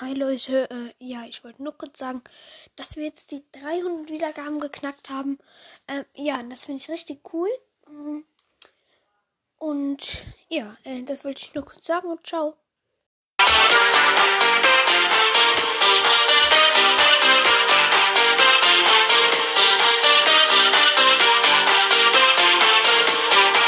hi Leute. Äh, ja, ich wollte nur kurz sagen, dass wir jetzt die 300 Wiedergaben geknackt haben. Ähm, ja, das finde ich richtig cool. Mm. Und ja, äh, das wollte ich nur kurz sagen und ciao.